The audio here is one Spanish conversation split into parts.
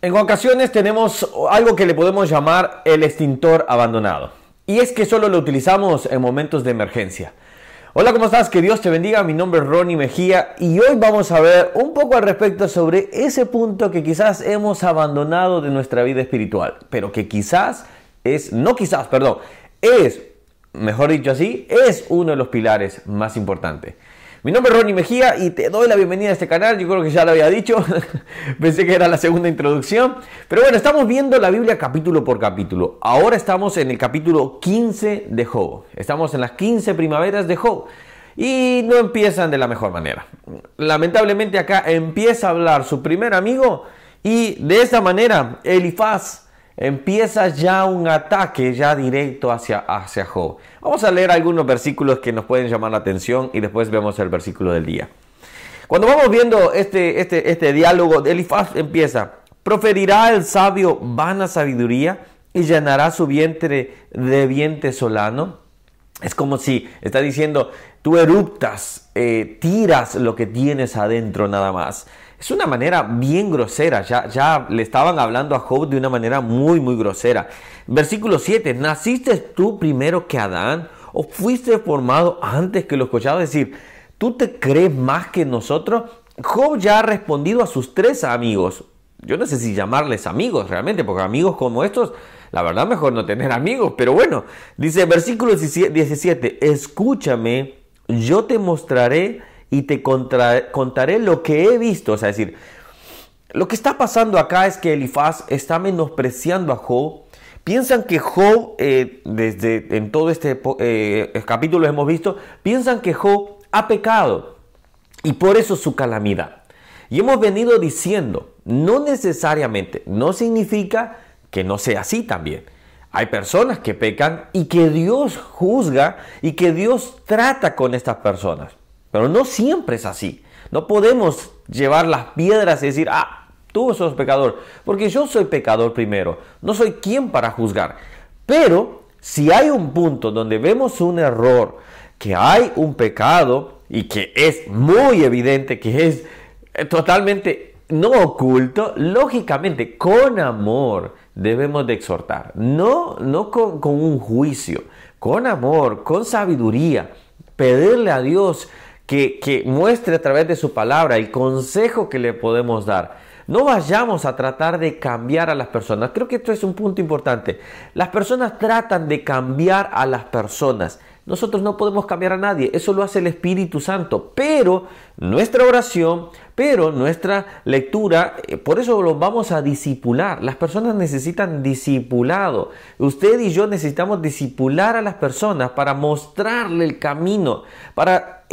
En ocasiones tenemos algo que le podemos llamar el extintor abandonado. Y es que solo lo utilizamos en momentos de emergencia. Hola, ¿cómo estás? Que Dios te bendiga. Mi nombre es Ronnie Mejía y hoy vamos a ver un poco al respecto sobre ese punto que quizás hemos abandonado de nuestra vida espiritual, pero que quizás es, no quizás, perdón, es, mejor dicho así, es uno de los pilares más importantes. Mi nombre es Ronnie Mejía y te doy la bienvenida a este canal. Yo creo que ya lo había dicho. Pensé que era la segunda introducción. Pero bueno, estamos viendo la Biblia capítulo por capítulo. Ahora estamos en el capítulo 15 de Job. Estamos en las 15 primaveras de Job. Y no empiezan de la mejor manera. Lamentablemente acá empieza a hablar su primer amigo y de esta manera Elifaz empieza ya un ataque ya directo hacia, hacia Job. Vamos a leer algunos versículos que nos pueden llamar la atención y después vemos el versículo del día. Cuando vamos viendo este, este, este diálogo, Elifaz empieza, proferirá el sabio vana sabiduría y llenará su vientre de viento solano. Es como si está diciendo, tú eruptas, eh, tiras lo que tienes adentro nada más. Es una manera bien grosera, ya, ya le estaban hablando a Job de una manera muy, muy grosera. Versículo 7, ¿naciste tú primero que Adán o fuiste formado antes que los cochados? Es decir, ¿tú te crees más que nosotros? Job ya ha respondido a sus tres amigos. Yo no sé si llamarles amigos realmente, porque amigos como estos, la verdad mejor no tener amigos, pero bueno, dice versículo 17, escúchame, yo te mostraré y te contaré lo que he visto. O sea, es decir, lo que está pasando acá es que Elifaz está menospreciando a Job. Piensan que Job, eh, desde en todo este eh, capítulo hemos visto, piensan que Job ha pecado y por eso su calamidad. Y hemos venido diciendo, no necesariamente, no significa que no sea así también. Hay personas que pecan y que Dios juzga y que Dios trata con estas personas. Pero no siempre es así. No podemos llevar las piedras y decir, ah, tú sos pecador, porque yo soy pecador primero. No soy quien para juzgar. Pero si hay un punto donde vemos un error, que hay un pecado y que es muy evidente, que es eh, totalmente no oculto, lógicamente con amor debemos de exhortar, no, no con, con un juicio, con amor, con sabiduría, pedirle a Dios que, muestre a través de su palabra el consejo que le podemos dar. No vayamos a tratar de cambiar a las personas. Creo que esto es un punto importante. Las personas tratan de cambiar a las personas. Nosotros no podemos cambiar a nadie, eso lo hace el Espíritu Santo, pero nuestra oración, pero nuestra lectura, eh, por eso lo vamos a disipular. Las personas necesitan discipulado. Usted y yo necesitamos disipular a las personas para mostrarle el camino, para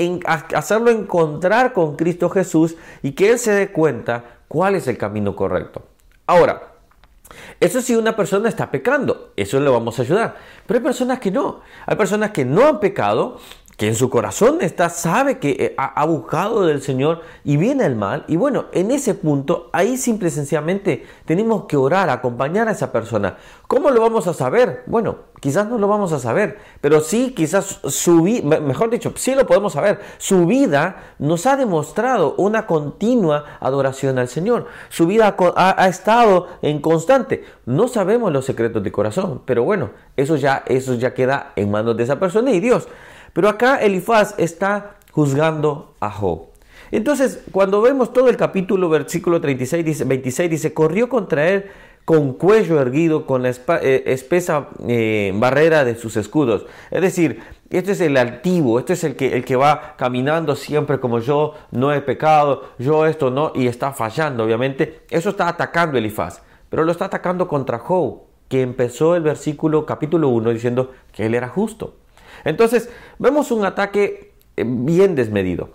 hacerlo encontrar con Cristo Jesús y que Él se dé cuenta cuál es el camino correcto. Ahora, eso sí, una persona está pecando, eso le vamos a ayudar. Pero hay personas que no. Hay personas que no han pecado, que en su corazón está, sabe que eh, ha, buscado del Señor y viene el mal. Y bueno, en ese punto, ahí simple y sencillamente tenemos que orar, acompañar a esa persona. ¿Cómo lo vamos a saber? Bueno, quizás no lo vamos a saber, pero sí, quizás su vida, mejor dicho, sí lo podemos saber. Su vida nos ha demostrado una continua adoración al Señor. Su vida ha, ha estado en constante. No sabemos los secretos de corazón, pero bueno, eso ya, eso ya queda en manos de esa persona y Dios. Pero acá Elifaz está juzgando a Job. Entonces, cuando vemos todo el capítulo, versículo 36, dice, 26, dice, corrió contra él con cuello erguido, con la eh, espesa eh, barrera de sus escudos. Es decir, este es el altivo, este es el que, el que va caminando siempre como yo no he pecado, yo esto no, y está fallando, obviamente. Eso está atacando Elifaz, pero lo está atacando contra Job, que empezó el versículo capítulo 1 diciendo que él era justo. Entonces, vemos un ataque eh, bien desmedido.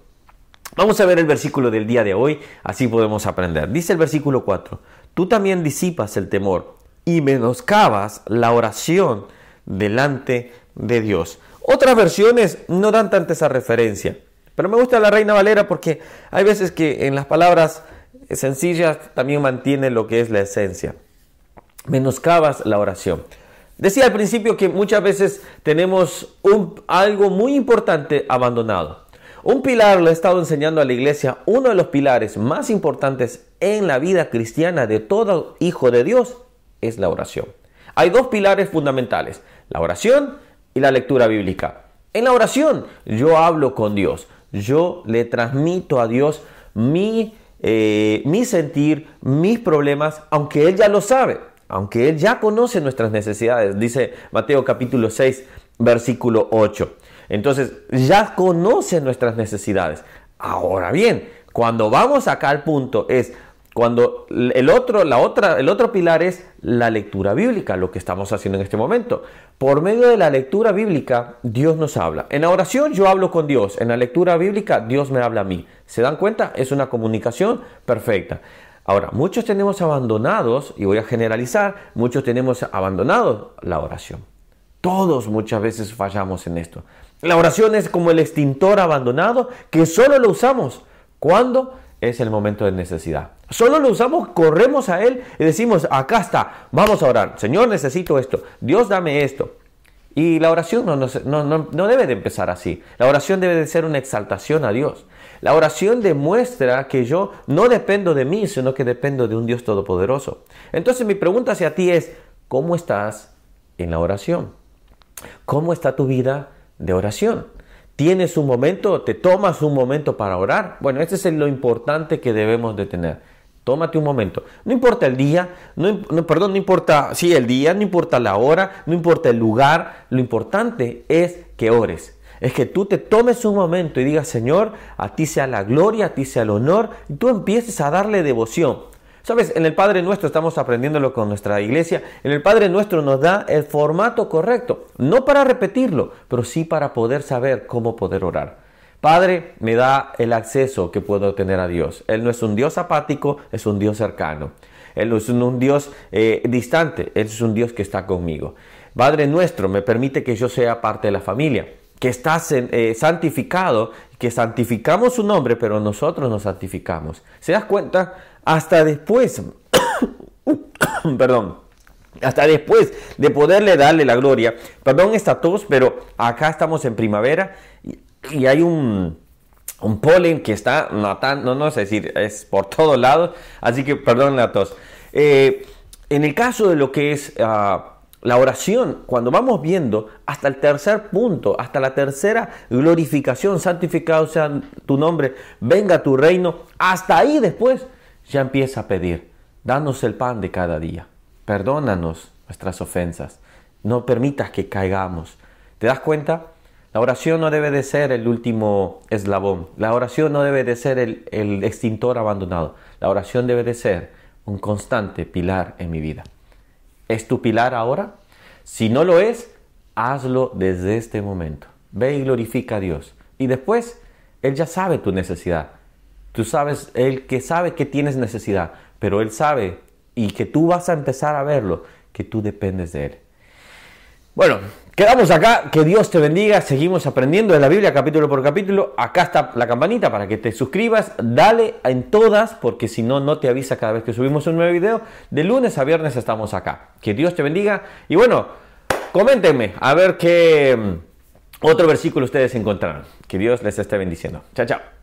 Vamos a ver el versículo del día de hoy, así podemos aprender. Dice el versículo 4, tú también disipas el temor y menoscabas la oración delante de Dios. Otras versiones no dan tanta esa referencia, pero me gusta la Reina Valera porque hay veces que en las palabras sencillas también mantiene lo que es la esencia. Menoscabas la oración. Decía al principio que muchas veces tenemos algo muy importante abandonado. Un pilar, lo he estado enseñando a la iglesia, uno de los pilares más importantes en la vida cristiana de todo hijo de Dios es la oración. Hay dos pilares fundamentales, la oración y la lectura bíblica. En la oración yo hablo con Dios, yo le transmito a Dios mi, eh, mi sentir, mis problemas, aunque Él ya lo sabe, aunque Él ya conoce nuestras necesidades, dice Mateo capítulo 6, versículo 8. Entonces, ya conoce nuestras necesidades. Ahora bien, cuando vamos acá al punto es cuando el otro, la otra, el otro pilar es la lectura bíblica, lo que estamos haciendo en este momento. Por medio de la lectura bíblica, Dios nos habla. En la oración yo hablo con Dios, en la lectura bíblica Dios me habla a mí. ¿Se dan cuenta? Es una comunicación perfecta. Ahora, muchos tenemos abandonados, y voy a generalizar, muchos tenemos abandonado la oración. Todos muchas veces fallamos en esto. La oración es como el extintor abandonado que solo lo usamos cuando es el momento de necesidad. Solo lo usamos, corremos a Él y decimos, acá está, vamos a orar. Señor, necesito esto. Dios, dame esto. Y la oración no, no, debe de empezar así. La oración debe de ser una exaltación a Dios. La oración demuestra que yo no dependo de mí, sino que dependo de un Dios todopoderoso. Entonces mi pregunta hacia ti es, ¿cómo estás en la oración? ¿Cómo está tu vida de oración? ¿Tienes un momento? ¿Te tomas un momento para orar? Bueno, este es lo importante que debemos de tener. Tómate un momento. No importa el día, no, perdón, no importa, sí, el día, no importa la hora, no importa el lugar. Lo importante es que ores. Es que tú te tomes un momento y digas, Señor, a ti sea la gloria, a ti sea el honor, y tú empieces a darle devoción. Sabes, en el Padre Nuestro estamos aprendiéndolo con nuestra iglesia. En el Padre Nuestro nos da el formato correcto, no para repetirlo, pero sí para poder saber cómo poder orar. Padre me da el acceso que puedo tener a Dios. Él no es un Dios apático, es un Dios cercano. Él no es un Dios eh, distante, Él es un Dios que está conmigo. Padre nuestro me permite que yo sea parte de la familia, que está eh, santificado, que santificamos su nombre, pero nosotros nos santificamos. ¿Se das cuenta? hasta después, perdón, hasta después de poderle darle la gloria. Perdón esta tos, pero acá estamos en primavera y, hay un, un, polen que está matando, no, sé decir, es por todos lados, así que perdón la tos. Eh, en el caso de lo que es ah, la oración, cuando vamos viendo hasta el tercer punto, hasta la tercera glorificación, santificado sea tu nombre, venga tu reino, hasta ahí después ya empieza a pedir, danos el pan de cada día, perdónanos nuestras ofensas, no permitas que caigamos. ¿Te das cuenta? La oración no debe de ser el último eslabón, la oración no debe de ser el, el extintor abandonado, la oración debe de ser un constante pilar en mi vida. ¿Es tu pilar ahora? Si no lo es, hazlo desde este momento. Ve y glorifica a Dios. Y después, Él ya sabe tu necesidad. Tú sabes, Él que sabe que tienes necesidad, pero Él sabe y que tú vas a empezar a verlo, que tú dependes de Él. Bueno, quedamos acá, que Dios te bendiga, seguimos aprendiendo de la Biblia capítulo por capítulo, acá está la campanita para que te suscribas, dale en todas, porque si no, no te avisa cada vez que subimos un nuevo video, de lunes a viernes estamos acá, que Dios te bendiga. Y bueno, coméntenme a ver qué mm, otro versículo ustedes encontraron, que Dios les esté bendiciendo, chao chao.